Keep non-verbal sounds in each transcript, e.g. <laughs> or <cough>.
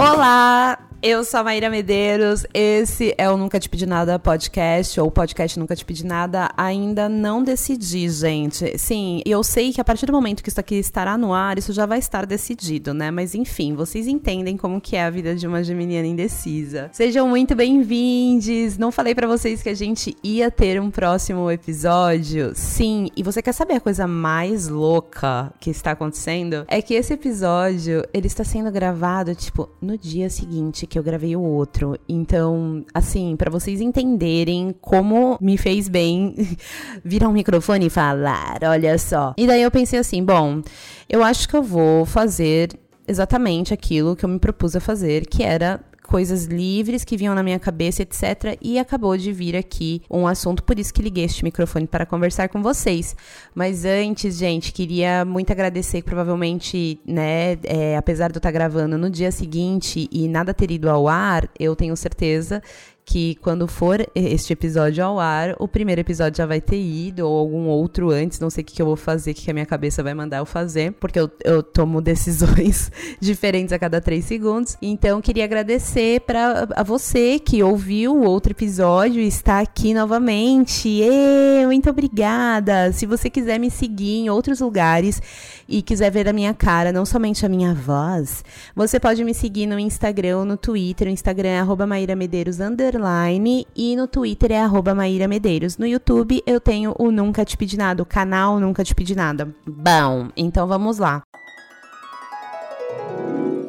Olá! Eu sou a Maíra Medeiros, esse é o Nunca Te Pedi Nada podcast, ou podcast Nunca Te Pedi Nada. Ainda não decidi, gente. Sim, eu sei que a partir do momento que isso aqui estará no ar, isso já vai estar decidido, né? Mas enfim, vocês entendem como que é a vida de uma geminiana indecisa. Sejam muito bem-vindos! Não falei para vocês que a gente ia ter um próximo episódio? Sim, e você quer saber a coisa mais louca que está acontecendo? É que esse episódio, ele está sendo gravado, tipo, no dia seguinte que eu gravei o outro. Então, assim, para vocês entenderem como me fez bem <laughs> virar um microfone e falar, olha só. E daí eu pensei assim, bom, eu acho que eu vou fazer exatamente aquilo que eu me propus a fazer, que era coisas livres que vinham na minha cabeça, etc. E acabou de vir aqui um assunto, por isso que liguei este microfone para conversar com vocês. Mas antes, gente, queria muito agradecer, provavelmente, né, é, apesar de eu estar gravando no dia seguinte e nada ter ido ao ar, eu tenho certeza que quando for este episódio ao ar, o primeiro episódio já vai ter ido, ou algum outro antes, não sei o que, que eu vou fazer, o que, que a minha cabeça vai mandar eu fazer, porque eu, eu tomo <laughs> decisões diferentes a cada três segundos. Então, queria agradecer para a você que ouviu o outro episódio e está aqui novamente. E muito obrigada! Se você quiser me seguir em outros lugares e quiser ver a minha cara, não somente a minha voz, você pode me seguir no Instagram, no Twitter. O Instagram é arroba Maíra Medeiros underline e no Twitter é arroba Maíra Medeiros. No YouTube eu tenho o Nunca Te Pedi Nada, o canal Nunca Te Pedi Nada. Bom, então vamos lá.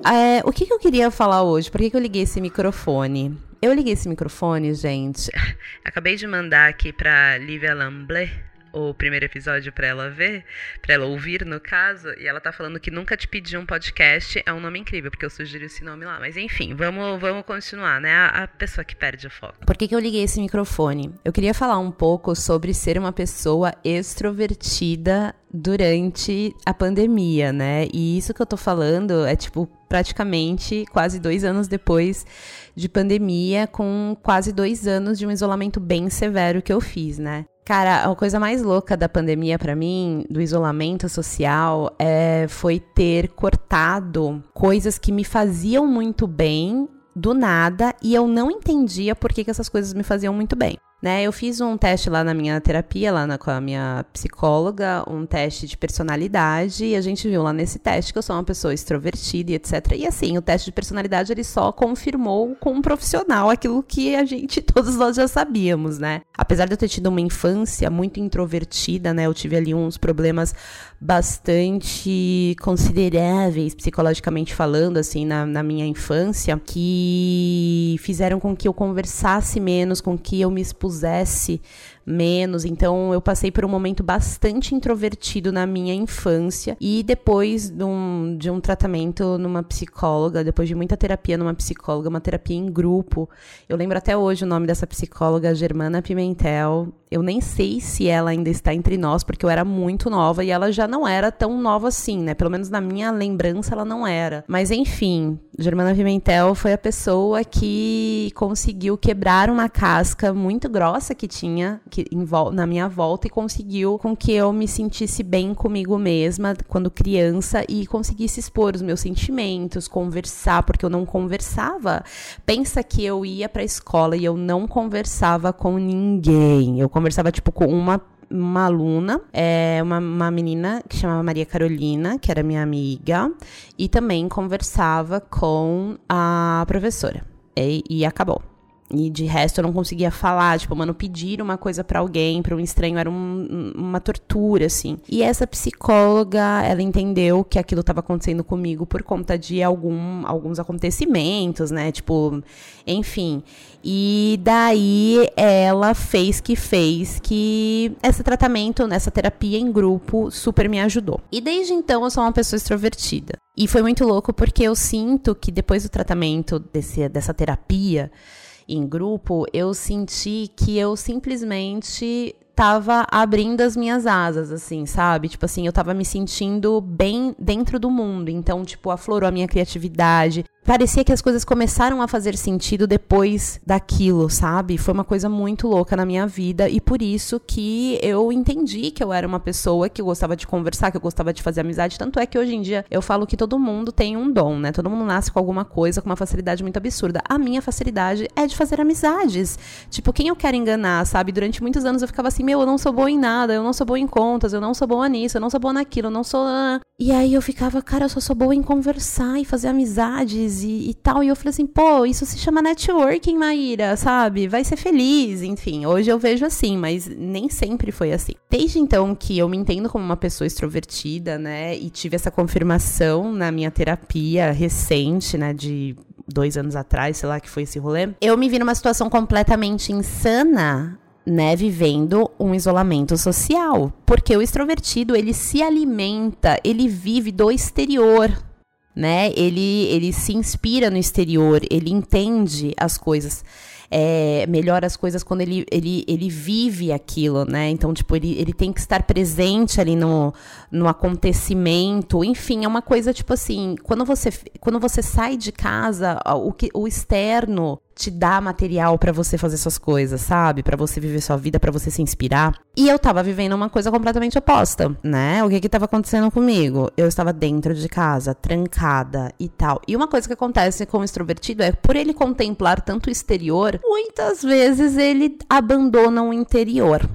É, o que, que, eu queria falar hoje? Por que, que eu liguei esse microfone? Eu liguei esse microfone, gente. <laughs> Acabei de mandar aqui pra Lívia Lamblé o primeiro episódio para ela ver, para ela ouvir no caso, e ela tá falando que nunca te pedi um podcast, é um nome incrível, porque eu sugeri esse nome lá. Mas enfim, vamos, vamos continuar, né? A, a pessoa que perde o foco. Por que, que eu liguei esse microfone? Eu queria falar um pouco sobre ser uma pessoa extrovertida durante a pandemia, né? E isso que eu tô falando é tipo praticamente quase dois anos depois de pandemia, com quase dois anos de um isolamento bem severo que eu fiz, né? Cara, a coisa mais louca da pandemia para mim, do isolamento social, é, foi ter cortado coisas que me faziam muito bem do nada e eu não entendia por que, que essas coisas me faziam muito bem. Né, eu fiz um teste lá na minha terapia, lá na, com a minha psicóloga, um teste de personalidade, e a gente viu lá nesse teste que eu sou uma pessoa extrovertida e etc. E assim, o teste de personalidade ele só confirmou com um profissional aquilo que a gente, <laughs> todos nós já sabíamos, né? Apesar de eu ter tido uma infância muito introvertida, né? Eu tive ali uns problemas bastante consideráveis, psicologicamente falando, assim, na, na minha infância, que fizeram com que eu conversasse menos, com que eu me expusesse menos. Então eu passei por um momento bastante introvertido na minha infância e depois de um, de um tratamento numa psicóloga, depois de muita terapia numa psicóloga, uma terapia em grupo. Eu lembro até hoje o nome dessa psicóloga, Germana Pimentel. Eu nem sei se ela ainda está entre nós, porque eu era muito nova e ela já não era tão nova assim, né? Pelo menos na minha lembrança ela não era. Mas enfim, Germana Pimentel foi a pessoa que conseguiu quebrar uma casca muito grossa que tinha que, na minha volta e conseguiu com que eu me sentisse bem comigo mesma quando criança e conseguisse expor os meus sentimentos, conversar, porque eu não conversava. Pensa que eu ia para a escola e eu não conversava com ninguém. Eu conversava tipo com uma uma aluna, é, uma, uma menina que chamava Maria Carolina, que era minha amiga, e também conversava com a professora. E, e acabou. E de resto eu não conseguia falar, tipo, mano, pedir uma coisa para alguém, para um estranho, era um, uma tortura, assim. E essa psicóloga, ela entendeu que aquilo estava acontecendo comigo por conta de algum, alguns acontecimentos, né? Tipo, enfim. E daí ela fez que fez que esse tratamento, nessa terapia em grupo, super me ajudou. E desde então eu sou uma pessoa extrovertida. E foi muito louco porque eu sinto que depois do tratamento desse, dessa terapia, em grupo, eu senti que eu simplesmente tava abrindo as minhas asas, assim, sabe? Tipo assim, eu tava me sentindo bem dentro do mundo. Então, tipo, aflorou a minha criatividade. Parecia que as coisas começaram a fazer sentido depois daquilo, sabe? Foi uma coisa muito louca na minha vida e por isso que eu entendi que eu era uma pessoa que gostava de conversar, que eu gostava de fazer amizade. Tanto é que hoje em dia eu falo que todo mundo tem um dom, né? Todo mundo nasce com alguma coisa, com uma facilidade muito absurda. A minha facilidade é de fazer amizades. Tipo, quem eu quero enganar, sabe? Durante muitos anos eu ficava assim, meu, eu não sou boa em nada, eu não sou boa em contas, eu não sou boa nisso, eu não sou boa naquilo, eu não sou. E aí eu ficava, cara, eu só sou boa em conversar e fazer amizades e, e tal. E eu falei assim, pô, isso se chama networking, Maíra, sabe? Vai ser feliz. Enfim, hoje eu vejo assim, mas nem sempre foi assim. Desde então que eu me entendo como uma pessoa extrovertida, né? E tive essa confirmação na minha terapia recente, né? De dois anos atrás, sei lá que foi esse rolê. Eu me vi numa situação completamente insana né, vivendo um isolamento social, porque o extrovertido, ele se alimenta, ele vive do exterior, né? Ele ele se inspira no exterior, ele entende as coisas é, melhora as coisas quando ele, ele, ele vive aquilo, né? Então, tipo, ele, ele tem que estar presente ali no, no acontecimento. Enfim, é uma coisa, tipo assim, quando você, quando você sai de casa, o, que, o externo te dá material para você fazer suas coisas, sabe? Para você viver sua vida, para você se inspirar. E eu tava vivendo uma coisa completamente oposta, né? O que que tava acontecendo comigo? Eu estava dentro de casa, trancada e tal. E uma coisa que acontece com o extrovertido é por ele contemplar tanto o exterior, muitas vezes ele abandona o interior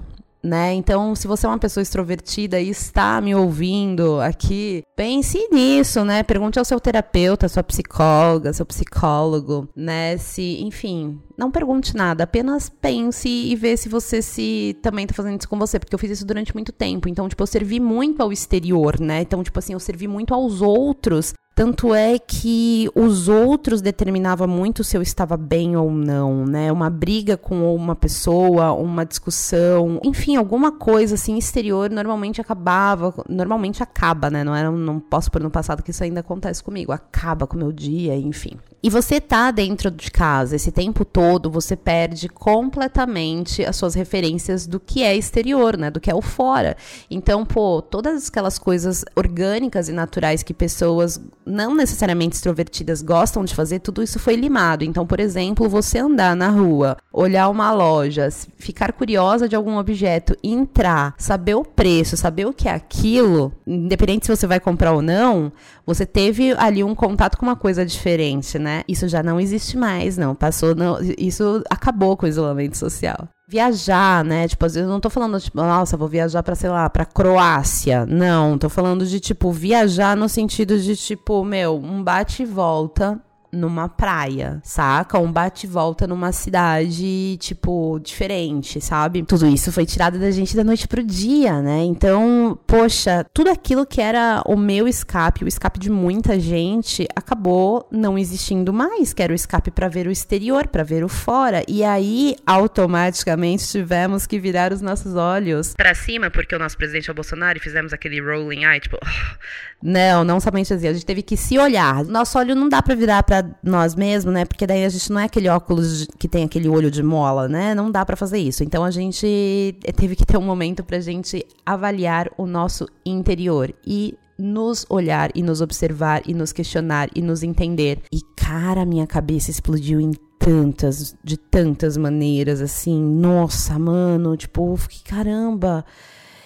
né? Então, se você é uma pessoa extrovertida e está me ouvindo aqui, pense nisso, né? Pergunte ao seu terapeuta, sua psicóloga, seu psicólogo, né? Se, enfim, não pergunte nada, apenas pense e vê se você se também tá fazendo isso com você, porque eu fiz isso durante muito tempo. Então, tipo, eu servi muito ao exterior, né? Então, tipo assim, eu servi muito aos outros tanto é que os outros determinavam muito se eu estava bem ou não, né? Uma briga com uma pessoa, uma discussão, enfim, alguma coisa assim exterior normalmente acabava, normalmente acaba, né? Não era, não posso pôr no passado que isso ainda acontece comigo, acaba com o meu dia, enfim. E você tá dentro de casa esse tempo todo, você perde completamente as suas referências do que é exterior, né? Do que é o fora. Então, pô, todas aquelas coisas orgânicas e naturais que pessoas não necessariamente extrovertidas gostam de fazer, tudo isso foi limado. Então, por exemplo, você andar na rua, olhar uma loja, ficar curiosa de algum objeto, entrar, saber o preço, saber o que é aquilo, independente se você vai comprar ou não, você teve ali um contato com uma coisa diferente, né? Isso já não existe mais, não. Passou, não, isso acabou com o isolamento social. Viajar, né? Tipo, eu não tô falando, tipo, nossa, vou viajar pra, sei lá, pra Croácia. Não, tô falando de, tipo, viajar no sentido de, tipo, meu, um bate e volta numa praia, saca? Um bate volta numa cidade, tipo, diferente, sabe? Tudo isso foi tirado da gente da noite pro dia, né? Então, poxa, tudo aquilo que era o meu escape, o escape de muita gente, acabou não existindo mais, que era o escape para ver o exterior, para ver o fora. E aí, automaticamente, tivemos que virar os nossos olhos para cima, porque o nosso presidente é o Bolsonaro e fizemos aquele rolling eye, tipo, <sighs> não, não somente assim, a gente teve que se olhar. Nosso olho não dá para virar para nós mesmos, né? Porque daí a gente não é aquele óculos que tem aquele olho de mola, né? Não dá para fazer isso. Então a gente teve que ter um momento pra gente avaliar o nosso interior e nos olhar e nos observar e nos questionar e nos entender. E cara, minha cabeça explodiu em tantas, de tantas maneiras, assim, nossa, mano, tipo, fiquei, caramba.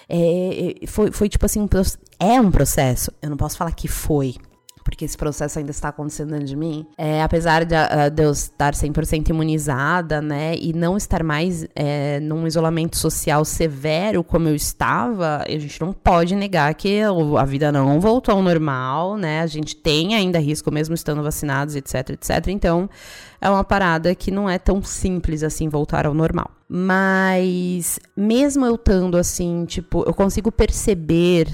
É, é foi, foi tipo assim, é um processo. Eu não posso falar que foi, porque esse processo ainda está acontecendo dentro de mim, é, apesar de, uh, de, eu estar 100% imunizada, né, e não estar mais é, num isolamento social severo como eu estava, a gente não pode negar que a vida não voltou ao normal, né, a gente tem ainda risco mesmo estando vacinados, etc, etc, então é uma parada que não é tão simples assim voltar ao normal. Mas mesmo eu estando assim, tipo, eu consigo perceber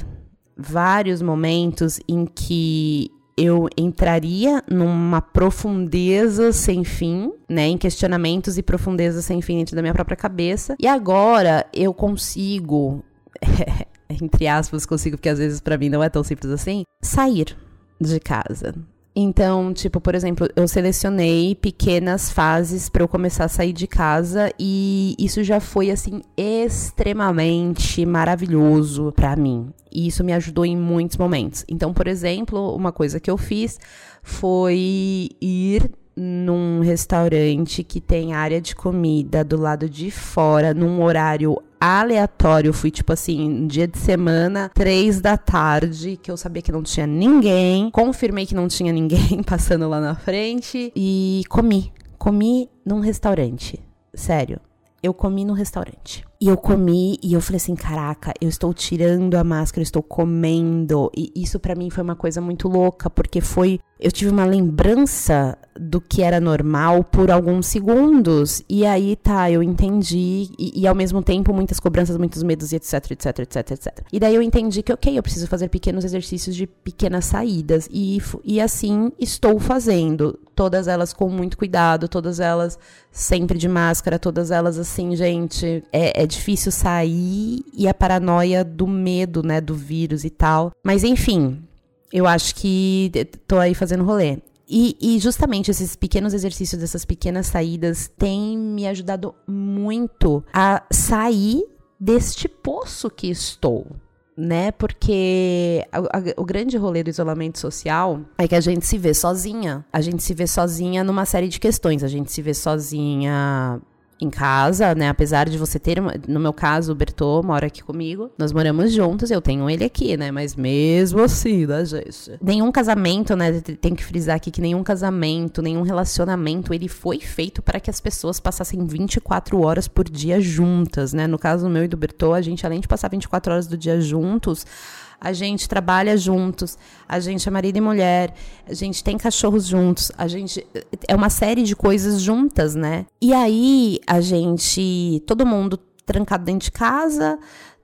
vários momentos em que eu entraria numa profundeza sem fim, né, em questionamentos e profundeza sem fim dentro da minha própria cabeça. E agora eu consigo, <laughs> entre aspas, consigo, porque às vezes para mim não é tão simples assim, sair de casa Então, tipo, por exemplo, eu selecionei pequenas fases para eu começar a sair de casa e isso já foi assim extremamente maravilhoso para mim. E isso me ajudou em muitos momentos. Então, por exemplo, uma coisa que eu fiz foi ir num restaurante que tem área de comida do lado de fora, num horário aleatório. Fui, tipo assim, dia de semana, três da tarde, que eu sabia que não tinha ninguém. Confirmei que não tinha ninguém <laughs> passando lá na frente. E comi. Comi num restaurante. Sério. Eu comi no restaurante. E eu comi e eu falei assim, caraca, eu estou tirando a máscara, eu estou comendo. E isso para mim foi uma coisa muito louca, porque foi eu tive uma lembrança do que era normal por alguns segundos. E aí, tá, eu entendi. E, e, ao mesmo tempo, muitas cobranças, muitos medos, etc, etc, etc, etc. E daí eu entendi que, ok, eu preciso fazer pequenos exercícios de pequenas saídas. E, e assim estou fazendo. Todas elas com muito cuidado, todas elas sempre de máscara, todas elas assim, gente. É, é difícil sair e a paranoia do medo, né, do vírus e tal. Mas enfim, eu acho que tô aí fazendo rolê. E, e, justamente esses pequenos exercícios, essas pequenas saídas, têm me ajudado muito a sair deste poço que estou. Né? Porque a, a, o grande rolê do isolamento social é que a gente se vê sozinha. A gente se vê sozinha numa série de questões. A gente se vê sozinha em casa, né? Apesar de você ter, no meu caso, o Bertô mora aqui comigo. Nós moramos juntos, eu tenho ele aqui, né? Mas mesmo assim, né, gente? Nenhum casamento, né? Tem que frisar aqui que nenhum casamento, nenhum relacionamento, ele foi feito para que as pessoas passassem 24 horas por dia juntas, né? No caso meu e do Bertô, a gente, além de passar 24 horas do dia juntos, a gente trabalha juntos, a gente é marido e mulher, a gente tem cachorros juntos, a gente é uma série de coisas juntas, né? E aí a gente, todo mundo trancado dentro de casa,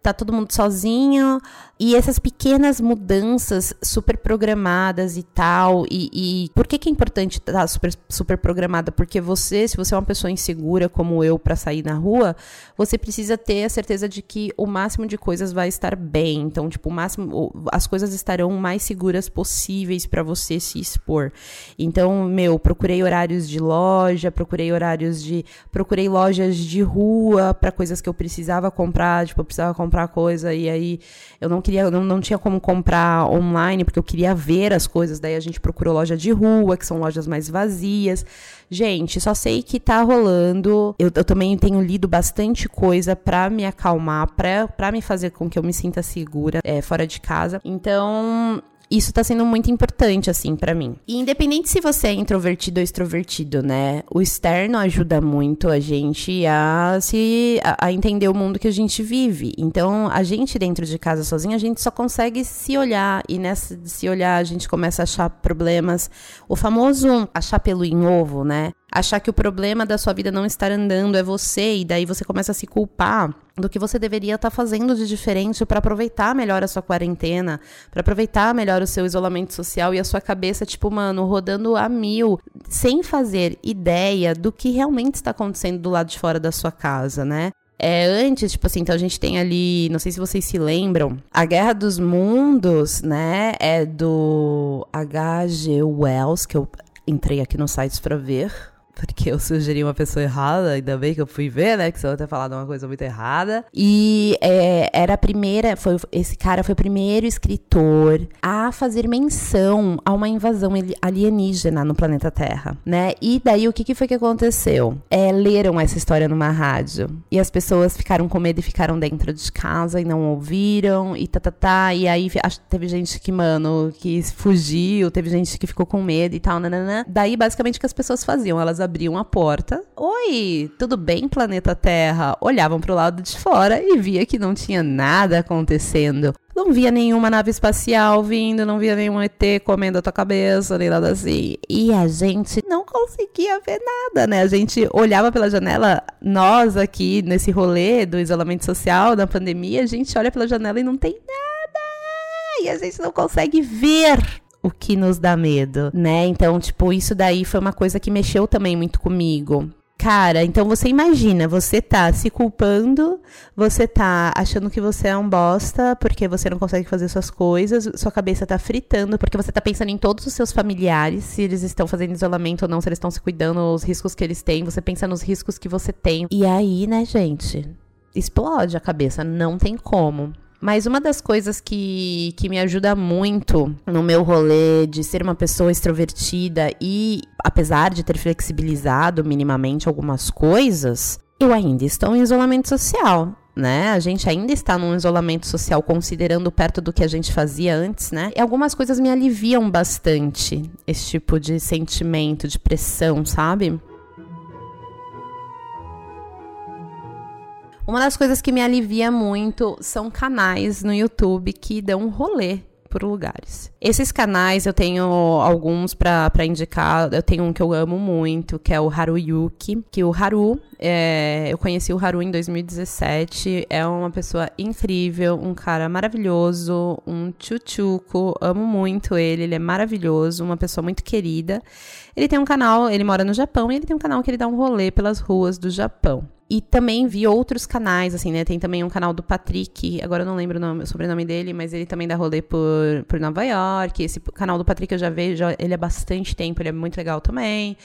tá todo mundo sozinho, e essas pequenas mudanças super programadas e tal. E, e por que, que é importante estar tá super, super programada? Porque você, se você é uma pessoa insegura como eu para sair na rua, você precisa ter a certeza de que o máximo de coisas vai estar bem. Então, tipo, o máximo, as coisas estarão mais seguras possíveis para você se expor. Então, meu, procurei horários de loja, procurei horários de. Procurei lojas de rua para coisas que eu precisava comprar. Tipo, eu precisava comprar coisa e aí eu não queria, não, não tinha como comprar online, porque eu queria ver as coisas. Daí a gente procurou loja de rua, que são lojas mais vazias. Gente, só sei que tá rolando. Eu, eu também tenho lido bastante coisa para me acalmar, pra me fazer com que eu me sinta segura é, fora de casa. Então, isso tá sendo muito importante, assim, para mim. E independente se você é introvertido ou extrovertido, né? O externo ajuda muito a gente a se a, a entender o mundo que a gente vive. Então, a gente dentro de casa sozinha, a gente só consegue se olhar. E nessa de se olhar, a gente começa a achar problemas. O famoso achar pelo em ovo, né? Achar que o problema da sua vida não estar andando é você e daí você começa a se culpar do que você deveria estar tá fazendo de diferente para aproveitar melhor a sua quarentena, para aproveitar melhor o seu isolamento social e a sua cabeça tipo, mano, rodando a mil, sem fazer ideia do que realmente está acontecendo do lado de fora da sua casa, né? É, antes, tipo assim, então a gente tem ali, não sei se vocês se lembram, a Guerra dos Mundos, né, é do H.G. Wells, que eu entrei aqui no site para ver, porque eu sugeri uma pessoa errada, ainda bem que eu fui ver, né? Que você vai ter falado uma coisa muito errada. E é, era a primeira, foi, esse cara foi o primeiro escritor a fazer menção a uma invasão alienígena no planeta Terra, né? E daí o que, que foi que aconteceu? É, leram essa história numa rádio e as pessoas ficaram com medo e ficaram dentro de casa e não ouviram e tá, tá, tá. E aí teve gente que, mano, que fugiu, teve gente que ficou com medo e tal, nananã. Daí basicamente o que as pessoas faziam? Elas abriam a porta. Oi, tudo bem, planeta Terra? Olhavam para o lado de fora e via que não tinha nada acontecendo. Não via nenhuma nave espacial vindo, não via nenhum ET comendo a tua cabeça, nem nada assim. E a gente não conseguia ver nada, né? A gente olhava pela janela, nós aqui nesse rolê do isolamento social, da pandemia, a gente olha pela janela e não tem nada. E a gente não consegue ver o que nos dá medo, né? Então, tipo, isso daí foi uma coisa que mexeu também muito comigo. Cara, então você imagina, você tá se culpando, você tá achando que você é um bosta porque você não consegue fazer suas coisas, sua cabeça tá fritando porque você tá pensando em todos os seus familiares, se eles estão fazendo isolamento ou não, se eles estão se cuidando, os riscos que eles têm, você pensa nos riscos que você tem. E aí, né, gente, explode a cabeça, não tem como. Mas uma das coisas que, que me ajuda muito no meu rolê de ser uma pessoa extrovertida e, apesar de ter flexibilizado minimamente algumas coisas, eu ainda estou em isolamento social. Né? A gente ainda está num isolamento social, considerando perto do que a gente fazia antes, né? E algumas coisas me aliviam bastante esse tipo de sentimento, de pressão, sabe? Uma das coisas que me alivia muito são canais no YouTube que dão um rolê por lugares. Esses canais eu tenho alguns para indicar. Eu tenho um que eu amo muito, que é o Haruyuki. Que o Haru, é, eu conheci o Haru em 2017. É uma pessoa incrível, um cara maravilhoso, um tchutchuco. Amo muito ele, ele é maravilhoso, uma pessoa muito querida. Ele tem um canal, ele mora no Japão e ele tem um canal que ele dá um rolê pelas ruas do Japão. E também vi outros canais, assim, né? Tem também um canal do Patrick, agora eu não lembro o, nome, o sobrenome dele, mas ele também dá rolê por, por Nova York. Esse canal do Patrick eu já vejo ele há bastante tempo, ele é muito legal também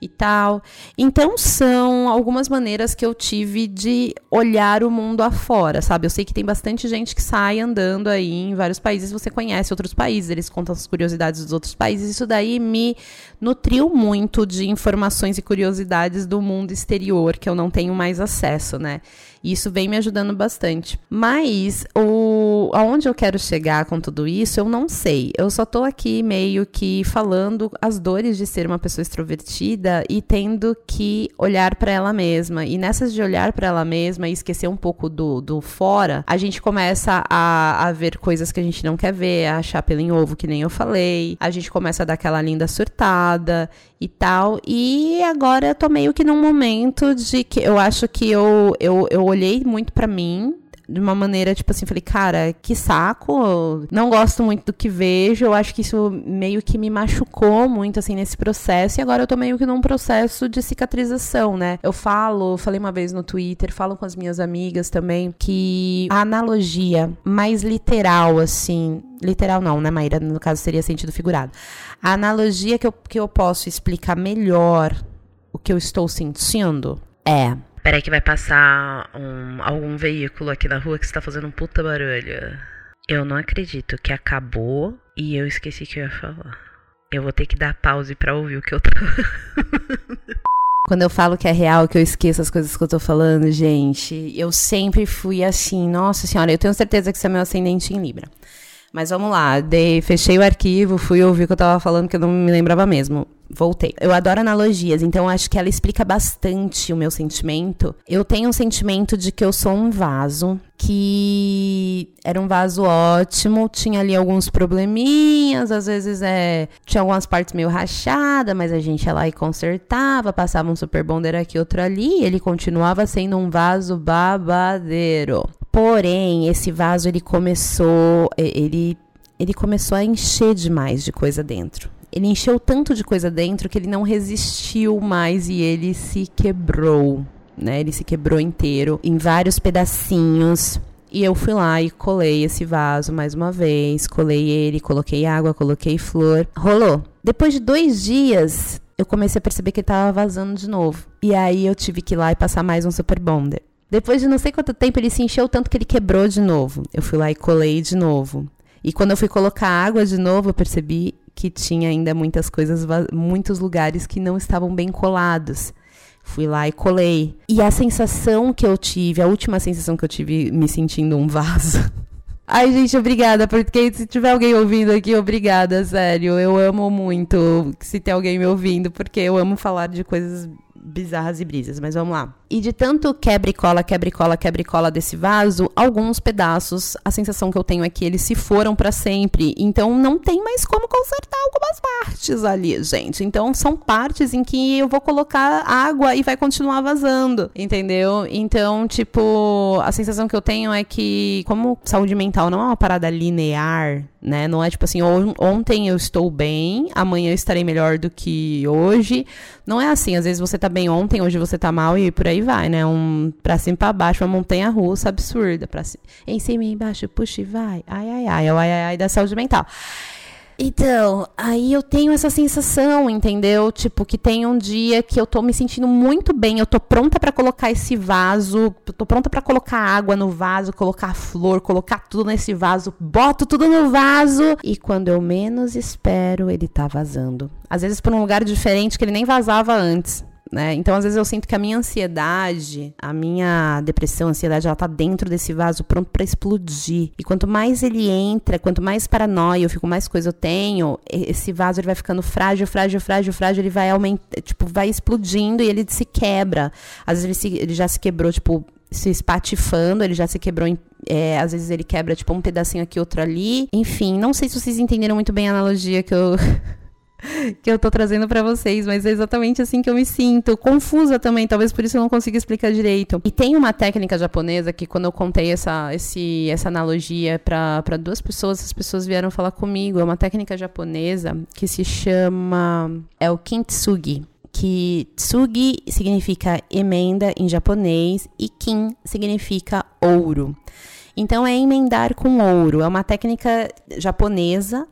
e tal. Então são algumas maneiras que eu tive de olhar o mundo afora, sabe? Eu sei que tem bastante gente que sai andando aí em vários países, você conhece outros países, eles contam as curiosidades dos outros países. Isso daí me nutriu muito de informações e curiosidades do mundo exterior que eu não tenho mais acesso, né? E isso vem me ajudando bastante. Mas o aonde eu quero chegar com tudo isso, eu não sei. Eu só tô aqui meio que falando as dores de ser uma pessoa extrovertida e tendo que olhar para ela mesma. E nessas de olhar para ela mesma e esquecer um pouco do, do fora, a gente começa a, a ver coisas que a gente não quer ver, a achar pelo em ovo, que nem eu falei. A gente começa a dar aquela linda surtada e tal. E agora eu tô meio que num momento de que eu acho que eu, eu, eu olhei muito para mim de uma maneira, tipo assim, falei, cara, que saco, não gosto muito do que vejo, eu acho que isso meio que me machucou muito, assim, nesse processo, e agora eu tô meio que num processo de cicatrização, né? Eu falo, falei uma vez no Twitter, falo com as minhas amigas também, que a analogia mais literal, assim, literal não, né, Maíra? No caso seria sentido figurado. A analogia que eu, que eu posso explicar melhor o que eu estou sentindo é Peraí que vai passar um, algum veículo aqui na rua que está fazendo um puta barulho. Eu não acredito que acabou e eu esqueci que eu ia falar. Eu vou ter que dar pause para ouvir o que eu tô. Quando eu falo que é real, que eu esqueço as coisas que eu tô falando, gente, eu sempre fui assim, nossa senhora, eu tenho certeza que isso é meu ascendente em Libra. Mas vamos lá, dei, fechei o arquivo, fui ouvir o que eu tava falando, que eu não me lembrava mesmo. Voltei. Eu adoro analogias, então acho que ela explica bastante o meu sentimento. Eu tenho um sentimento de que eu sou um vaso, que era um vaso ótimo, tinha ali alguns probleminhas, às vezes é, tinha algumas partes meio rachadas, mas a gente ia lá e consertava, passava um super bonder aqui, outro ali, e ele continuava sendo um vaso babadeiro. Porém, esse vaso ele começou, ele ele começou a encher demais de coisa dentro. Ele encheu tanto de coisa dentro que ele não resistiu mais e ele se quebrou, né? Ele se quebrou inteiro em vários pedacinhos. E eu fui lá e colei esse vaso mais uma vez, colei ele, coloquei água, coloquei flor. Rolou. Depois de dois dias, eu comecei a perceber que ele tava vazando de novo. E aí eu tive que ir lá e passar mais um super bonder. Depois de não sei quanto tempo, ele se encheu tanto que ele quebrou de novo. Eu fui lá e colei de novo. E quando eu fui colocar água de novo, eu percebi que tinha ainda muitas coisas, muitos lugares que não estavam bem colados. Fui lá e colei. E a sensação que eu tive, a última sensação que eu tive me sentindo um vaso. <laughs> Ai, gente, obrigada, porque se tiver alguém ouvindo aqui, obrigada, sério. Eu amo muito se tem alguém me ouvindo, porque eu amo falar de coisas bizarras e brisas, mas vamos lá. E de tanto quebra e cola, quebra e cola, quebra e cola desse vaso, alguns pedaços, a sensação que eu tenho é que eles se foram para sempre. Então não tem mais como consertar algumas partes ali, gente. Então são partes em que eu vou colocar água e vai continuar vazando, entendeu? Então, tipo, a sensação que eu tenho é que como saúde mental não é uma parada linear, né? Não é tipo assim, ontem eu estou bem, amanhã eu estarei melhor do que hoje. Não é assim, às vezes você tá bem ontem, hoje você tá mal e por aí vai, né? Um pra cima pra baixo, uma montanha russa absurda, pra cima, em cima e embaixo, puxa e vai. Ai ai ai, é o ai ai ai da saúde mental. Então, aí eu tenho essa sensação, entendeu? Tipo, que tem um dia que eu tô me sentindo muito bem, eu tô pronta para colocar esse vaso, tô pronta para colocar água no vaso, colocar flor, colocar tudo nesse vaso, boto tudo no vaso e quando eu menos espero, ele tá vazando. Às vezes por um lugar diferente que ele nem vazava antes. Né? Então, às vezes eu sinto que a minha ansiedade, a minha depressão, a ansiedade, ela tá dentro desse vaso pronto para explodir. E quanto mais ele entra, quanto mais paranoia eu fico, mais coisa eu tenho, esse vaso ele vai ficando frágil, frágil, frágil, frágil, ele vai aumentando, tipo, vai explodindo e ele se quebra. Às vezes ele, se, ele já se quebrou, tipo, se espatifando, ele já se quebrou em, é, às vezes ele quebra tipo um pedacinho aqui, outro ali. Enfim, não sei se vocês entenderam muito bem a analogia que eu que eu tô trazendo para vocês, mas é exatamente assim que eu me sinto. Confusa também, talvez por isso eu não consiga explicar direito. E tem uma técnica japonesa que quando eu contei essa, esse, essa analogia para duas pessoas, as pessoas vieram falar comigo. É uma técnica japonesa que se chama. É o kintsugi que tsugi significa emenda em japonês e kin significa ouro. Então é emendar com ouro. É uma técnica japonesa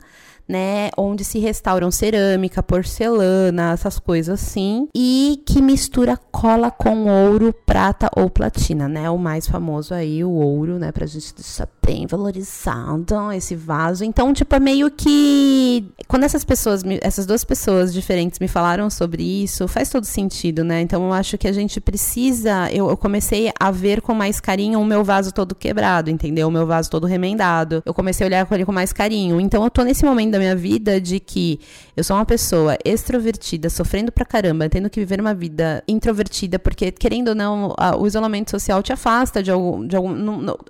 né, onde se restauram cerâmica, porcelana, essas coisas assim, e que mistura cola com ouro, prata ou platina, né? O mais famoso aí, o ouro, né, pra gente deixar bem valorizado esse vaso. Então, tipo, é meio que quando essas pessoas, essas duas pessoas diferentes me falaram sobre isso, faz todo sentido, né? Então, eu acho que a gente precisa, eu, eu comecei a ver com mais carinho o meu vaso todo quebrado, entendeu? O meu vaso todo remendado. Eu comecei a olhar com ele com mais carinho. Então, eu tô nesse momento da minha vida de que eu sou uma pessoa extrovertida, sofrendo pra caramba, tendo que viver uma vida introvertida, porque, querendo ou não, o isolamento social te afasta de algum. De algum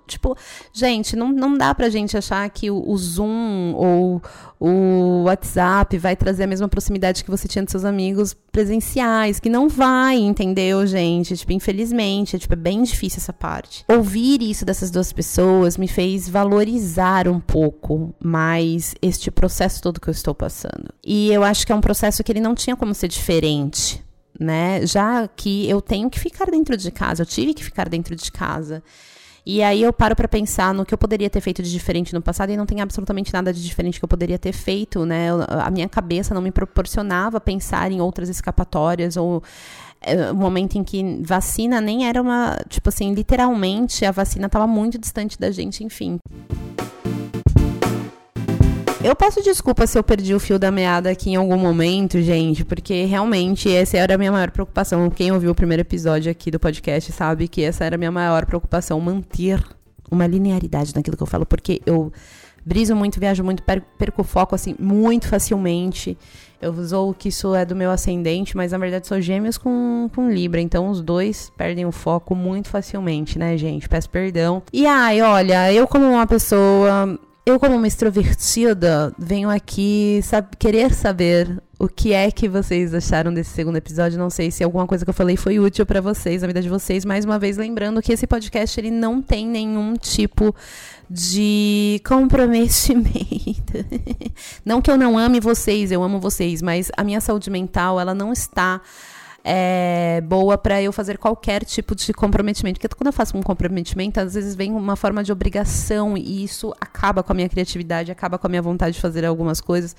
tipo, gente, não, não dá pra gente achar que o, o Zoom ou o WhatsApp vai trazer a mesma proximidade que você tinha dos seus amigos presenciais, que não vai, entendeu, gente? Tipo, infelizmente, é, tipo, é bem difícil essa parte. Ouvir isso dessas duas pessoas me fez valorizar um pouco mais este processo todo que eu estou passando. E eu acho que é um processo que ele não tinha como ser diferente, né? Já que eu tenho que ficar dentro de casa, eu tive que ficar dentro de casa. E aí eu paro para pensar no que eu poderia ter feito de diferente no passado e não tem absolutamente nada de diferente que eu poderia ter feito, né? A minha cabeça não me proporcionava pensar em outras escapatórias ou é, o momento em que vacina nem era uma, tipo assim, literalmente a vacina estava muito distante da gente, enfim. Eu peço desculpa se eu perdi o fio da meada aqui em algum momento, gente, porque realmente essa era a minha maior preocupação. Quem ouviu o primeiro episódio aqui do podcast sabe que essa era a minha maior preocupação, manter uma linearidade naquilo que eu falo, porque eu briso muito, viajo muito, perco o foco assim muito facilmente. Eu usou que isso é do meu ascendente, mas na verdade sou gêmeos com, com Libra, então os dois perdem o foco muito facilmente, né, gente? Peço perdão. E ai, olha, eu como uma pessoa eu, como uma extrovertida, venho aqui sabe, querer saber o que é que vocês acharam desse segundo episódio. Não sei se alguma coisa que eu falei foi útil para vocês, na vida de vocês. Mais uma vez, lembrando que esse podcast ele não tem nenhum tipo de comprometimento. <laughs> não que eu não ame vocês, eu amo vocês, mas a minha saúde mental ela não está é, boa para eu fazer qualquer tipo de comprometimento. Porque quando eu faço um comprometimento, às vezes vem uma forma de obrigação e isso acaba com a minha criatividade, acaba com a minha vontade de fazer algumas coisas.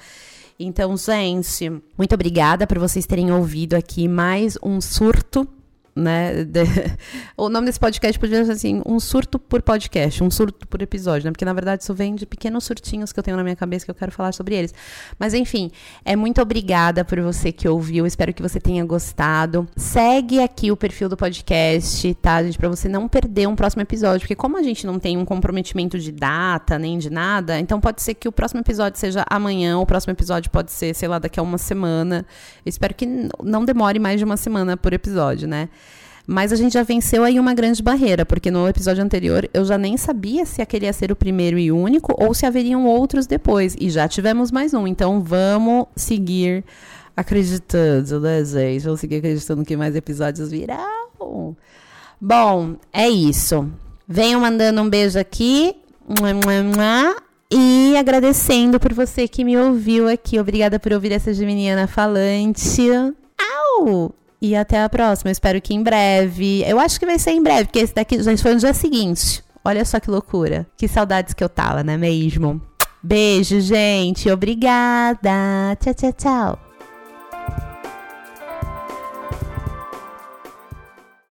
Então, gente, muito obrigada por vocês terem ouvido aqui mais um surto né? De... <laughs> O nome desse podcast podia ser assim, um surto por podcast, um surto por episódio, né? Porque na verdade isso vem de pequenos surtinhos que eu tenho na minha cabeça que eu quero falar sobre eles. Mas enfim, é muito obrigada por você que ouviu. Espero que você tenha gostado. Segue aqui o perfil do podcast, tá, gente, para você não perder um próximo episódio, porque como a gente não tem um comprometimento de data nem de nada, então pode ser que o próximo episódio seja amanhã, o próximo episódio pode ser, sei lá, daqui a uma semana. Espero que não demore mais de uma semana por episódio, né? Mas a gente já venceu aí uma grande barreira, porque no episódio anterior eu já nem sabia se aquele ia ser o primeiro e único ou se haveriam outros depois. E já tivemos mais um. Então vamos seguir acreditando, né, gente? Vamos seguir acreditando que mais episódios virão. Bom, é isso. Venham mandando um beijo aqui. E agradecendo por você que me ouviu aqui. Obrigada por ouvir essa geminiana falante. Au! E até a próxima. Espero que em breve. Eu acho que vai ser em breve, porque esse daqui já foi no dia seguinte. Olha só que loucura. Que saudades que eu tava, não é mesmo? Beijo, gente. Obrigada. Tchau, tchau, tchau.